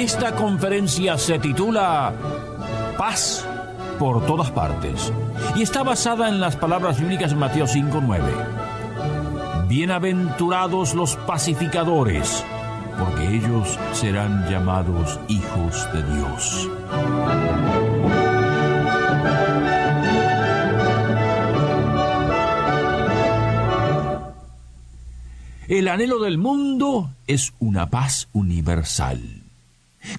Esta conferencia se titula Paz por todas partes y está basada en las palabras bíblicas de Mateo 5:9. Bienaventurados los pacificadores, porque ellos serán llamados hijos de Dios. El anhelo del mundo es una paz universal.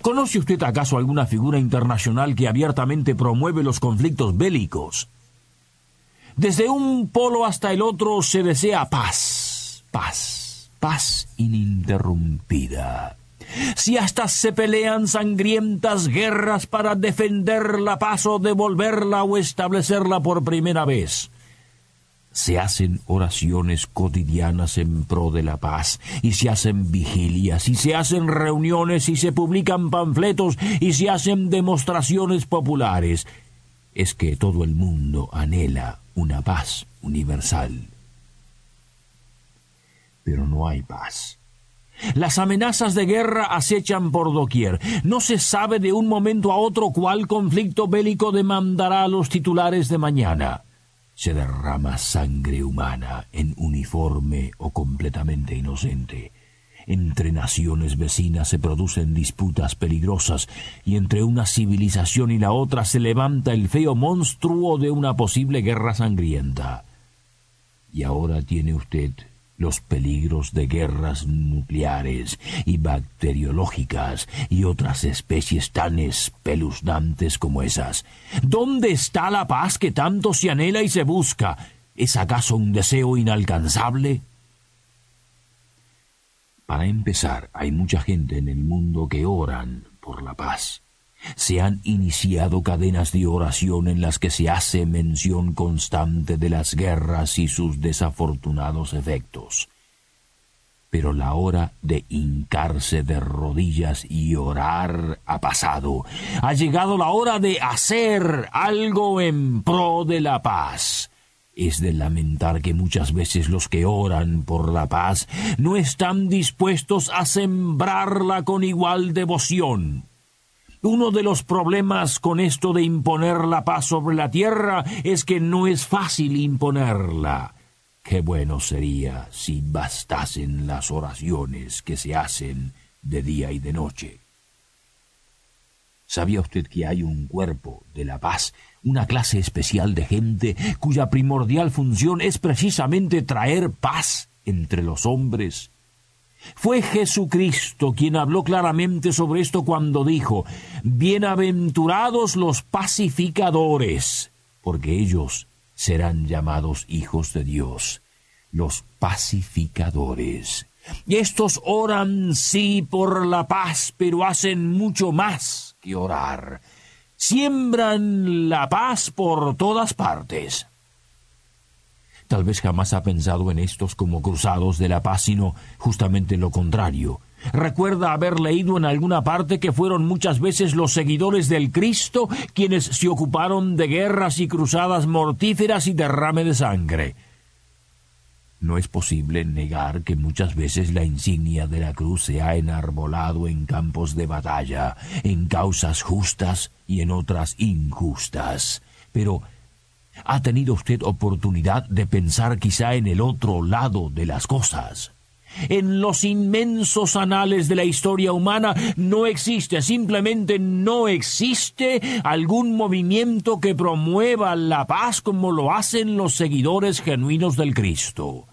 ¿Conoce usted acaso alguna figura internacional que abiertamente promueve los conflictos bélicos? Desde un polo hasta el otro se desea paz, paz, paz ininterrumpida. Si hasta se pelean sangrientas guerras para defender la paz o devolverla o establecerla por primera vez, se hacen oraciones cotidianas en pro de la paz, y se hacen vigilias, y se hacen reuniones, y se publican panfletos, y se hacen demostraciones populares. Es que todo el mundo anhela una paz universal. Pero no hay paz. Las amenazas de guerra acechan por doquier. No se sabe de un momento a otro cuál conflicto bélico demandará a los titulares de mañana se derrama sangre humana en uniforme o completamente inocente. Entre naciones vecinas se producen disputas peligrosas y entre una civilización y la otra se levanta el feo monstruo de una posible guerra sangrienta. Y ahora tiene usted los peligros de guerras nucleares y bacteriológicas y otras especies tan espeluznantes como esas. ¿Dónde está la paz que tanto se anhela y se busca? ¿Es acaso un deseo inalcanzable? Para empezar, hay mucha gente en el mundo que oran por la paz. Se han iniciado cadenas de oración en las que se hace mención constante de las guerras y sus desafortunados efectos. Pero la hora de hincarse de rodillas y orar ha pasado. Ha llegado la hora de hacer algo en pro de la paz. Es de lamentar que muchas veces los que oran por la paz no están dispuestos a sembrarla con igual devoción. Uno de los problemas con esto de imponer la paz sobre la tierra es que no es fácil imponerla. Qué bueno sería si bastasen las oraciones que se hacen de día y de noche. ¿Sabía usted que hay un cuerpo de la paz, una clase especial de gente cuya primordial función es precisamente traer paz entre los hombres? Fue Jesucristo quien habló claramente sobre esto cuando dijo, Bienaventurados los pacificadores, porque ellos serán llamados hijos de Dios, los pacificadores. Y estos oran sí por la paz, pero hacen mucho más que orar. Siembran la paz por todas partes. Tal vez jamás ha pensado en estos como cruzados de la paz, sino justamente lo contrario. Recuerda haber leído en alguna parte que fueron muchas veces los seguidores del Cristo quienes se ocuparon de guerras y cruzadas mortíferas y derrame de sangre. No es posible negar que muchas veces la insignia de la cruz se ha enarbolado en campos de batalla, en causas justas y en otras injustas. Pero ¿Ha tenido usted oportunidad de pensar quizá en el otro lado de las cosas? En los inmensos anales de la historia humana no existe, simplemente no existe algún movimiento que promueva la paz como lo hacen los seguidores genuinos del Cristo.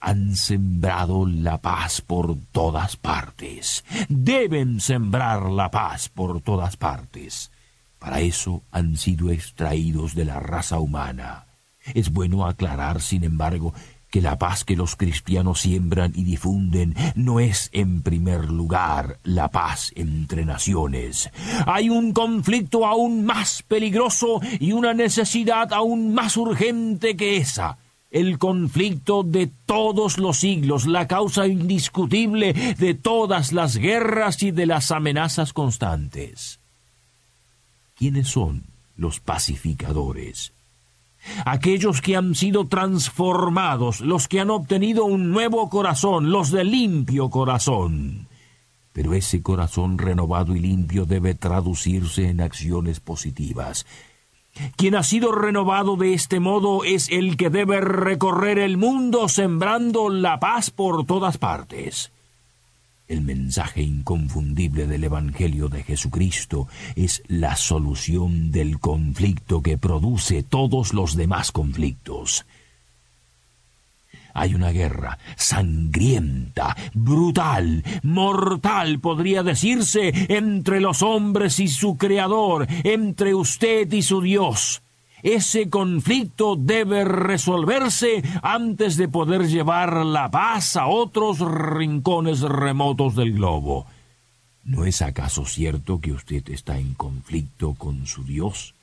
Han sembrado la paz por todas partes. Deben sembrar la paz por todas partes. Para eso han sido extraídos de la raza humana. Es bueno aclarar, sin embargo, que la paz que los cristianos siembran y difunden no es en primer lugar la paz entre naciones. Hay un conflicto aún más peligroso y una necesidad aún más urgente que esa. El conflicto de todos los siglos, la causa indiscutible de todas las guerras y de las amenazas constantes. ¿Quiénes son los pacificadores? aquellos que han sido transformados, los que han obtenido un nuevo corazón, los de limpio corazón. Pero ese corazón renovado y limpio debe traducirse en acciones positivas. Quien ha sido renovado de este modo es el que debe recorrer el mundo sembrando la paz por todas partes. El mensaje inconfundible del Evangelio de Jesucristo es la solución del conflicto que produce todos los demás conflictos. Hay una guerra sangrienta, brutal, mortal, podría decirse, entre los hombres y su Creador, entre usted y su Dios. Ese conflicto debe resolverse antes de poder llevar la paz a otros rincones remotos del globo. ¿No es acaso cierto que usted está en conflicto con su Dios?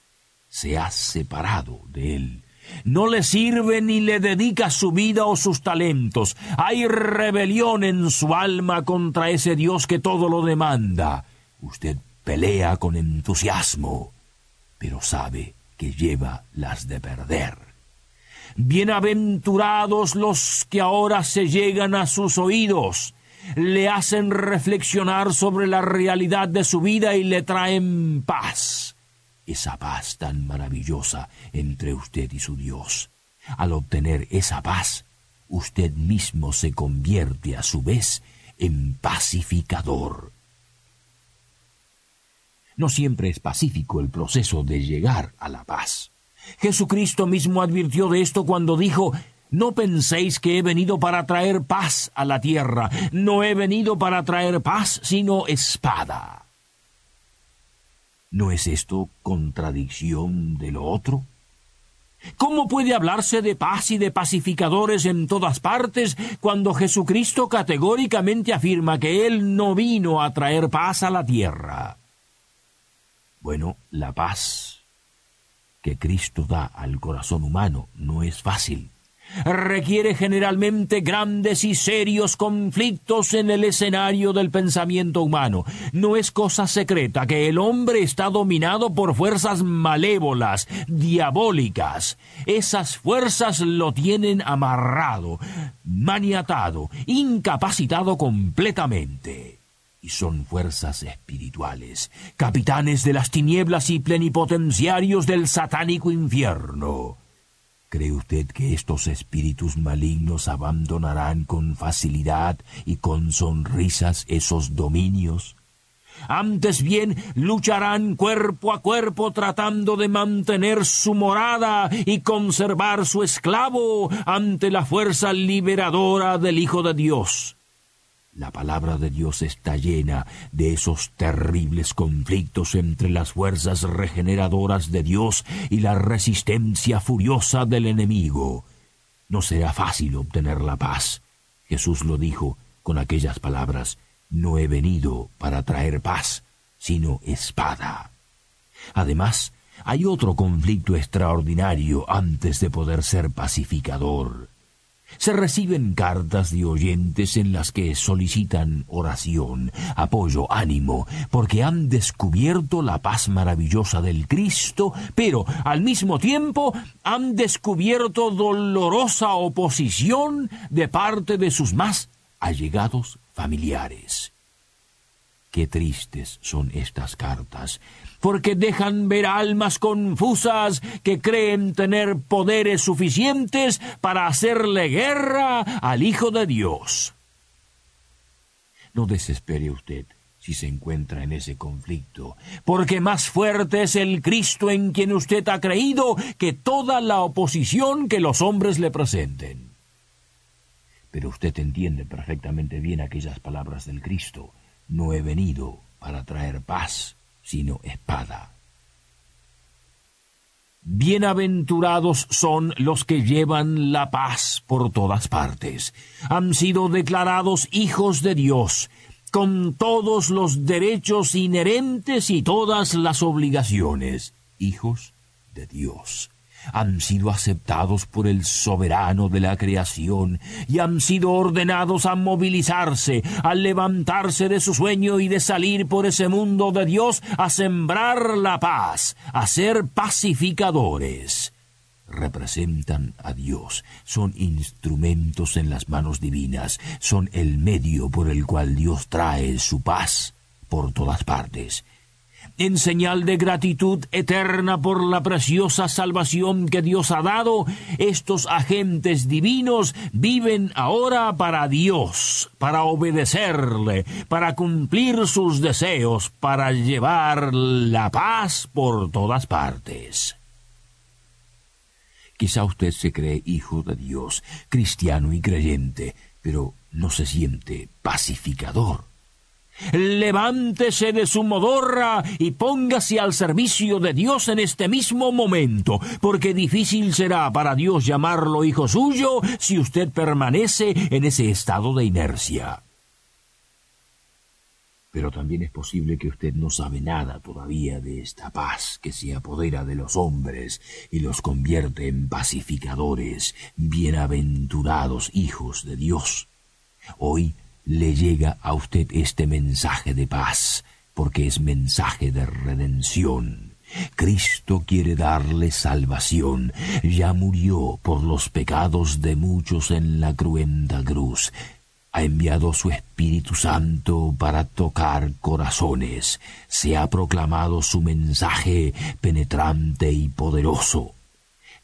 Se ha separado de él. No le sirve ni le dedica su vida o sus talentos. Hay rebelión en su alma contra ese Dios que todo lo demanda. Usted pelea con entusiasmo, pero sabe que lleva las de perder. Bienaventurados los que ahora se llegan a sus oídos, le hacen reflexionar sobre la realidad de su vida y le traen paz. Esa paz tan maravillosa entre usted y su Dios. Al obtener esa paz, usted mismo se convierte a su vez en pacificador no siempre es pacífico el proceso de llegar a la paz. Jesucristo mismo advirtió de esto cuando dijo, no penséis que he venido para traer paz a la tierra, no he venido para traer paz, sino espada. ¿No es esto contradicción de lo otro? ¿Cómo puede hablarse de paz y de pacificadores en todas partes cuando Jesucristo categóricamente afirma que Él no vino a traer paz a la tierra? Bueno, la paz que Cristo da al corazón humano no es fácil. Requiere generalmente grandes y serios conflictos en el escenario del pensamiento humano. No es cosa secreta que el hombre está dominado por fuerzas malévolas, diabólicas. Esas fuerzas lo tienen amarrado, maniatado, incapacitado completamente son fuerzas espirituales, capitanes de las tinieblas y plenipotenciarios del satánico infierno. ¿Cree usted que estos espíritus malignos abandonarán con facilidad y con sonrisas esos dominios? Antes bien lucharán cuerpo a cuerpo tratando de mantener su morada y conservar su esclavo ante la fuerza liberadora del Hijo de Dios. La palabra de Dios está llena de esos terribles conflictos entre las fuerzas regeneradoras de Dios y la resistencia furiosa del enemigo. No será fácil obtener la paz. Jesús lo dijo con aquellas palabras, no he venido para traer paz, sino espada. Además, hay otro conflicto extraordinario antes de poder ser pacificador. Se reciben cartas de oyentes en las que solicitan oración, apoyo, ánimo, porque han descubierto la paz maravillosa del Cristo, pero al mismo tiempo han descubierto dolorosa oposición de parte de sus más allegados familiares. Qué tristes son estas cartas, porque dejan ver almas confusas que creen tener poderes suficientes para hacerle guerra al Hijo de Dios. No desespere usted si se encuentra en ese conflicto, porque más fuerte es el Cristo en quien usted ha creído que toda la oposición que los hombres le presenten. Pero usted entiende perfectamente bien aquellas palabras del Cristo no he venido para traer paz, sino espada. Bienaventurados son los que llevan la paz por todas partes. Han sido declarados hijos de Dios, con todos los derechos inherentes y todas las obligaciones. Hijos de Dios han sido aceptados por el soberano de la creación y han sido ordenados a movilizarse, a levantarse de su sueño y de salir por ese mundo de Dios a sembrar la paz, a ser pacificadores. Representan a Dios, son instrumentos en las manos divinas, son el medio por el cual Dios trae su paz por todas partes en señal de gratitud eterna por la preciosa salvación que Dios ha dado, estos agentes divinos viven ahora para Dios, para obedecerle, para cumplir sus deseos, para llevar la paz por todas partes. Quizá usted se cree hijo de Dios, cristiano y creyente, pero no se siente pacificador. Levántese de su modorra y póngase al servicio de Dios en este mismo momento, porque difícil será para Dios llamarlo hijo suyo si usted permanece en ese estado de inercia. Pero también es posible que usted no sabe nada todavía de esta paz que se apodera de los hombres y los convierte en pacificadores, bienaventurados hijos de Dios. Hoy le llega a usted este mensaje de paz, porque es mensaje de redención. Cristo quiere darle salvación. Ya murió por los pecados de muchos en la cruenta cruz. Ha enviado su Espíritu Santo para tocar corazones. Se ha proclamado su mensaje penetrante y poderoso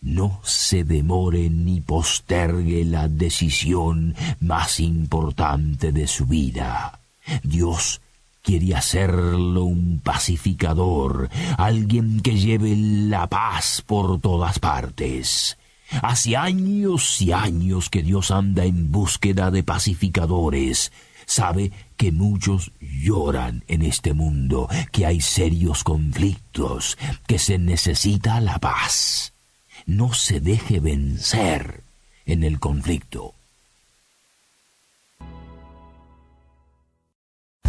no se demore ni postergue la decisión más importante de su vida. Dios quiere hacerlo un pacificador, alguien que lleve la paz por todas partes. Hace años y años que Dios anda en búsqueda de pacificadores. Sabe que muchos lloran en este mundo, que hay serios conflictos, que se necesita la paz no se deje vencer en el conflicto.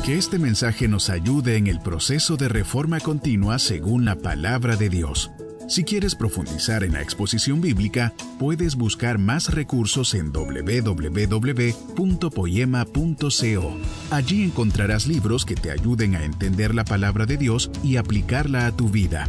Que este mensaje nos ayude en el proceso de reforma continua según la palabra de Dios. Si quieres profundizar en la exposición bíblica, puedes buscar más recursos en www.poema.co. Allí encontrarás libros que te ayuden a entender la palabra de Dios y aplicarla a tu vida.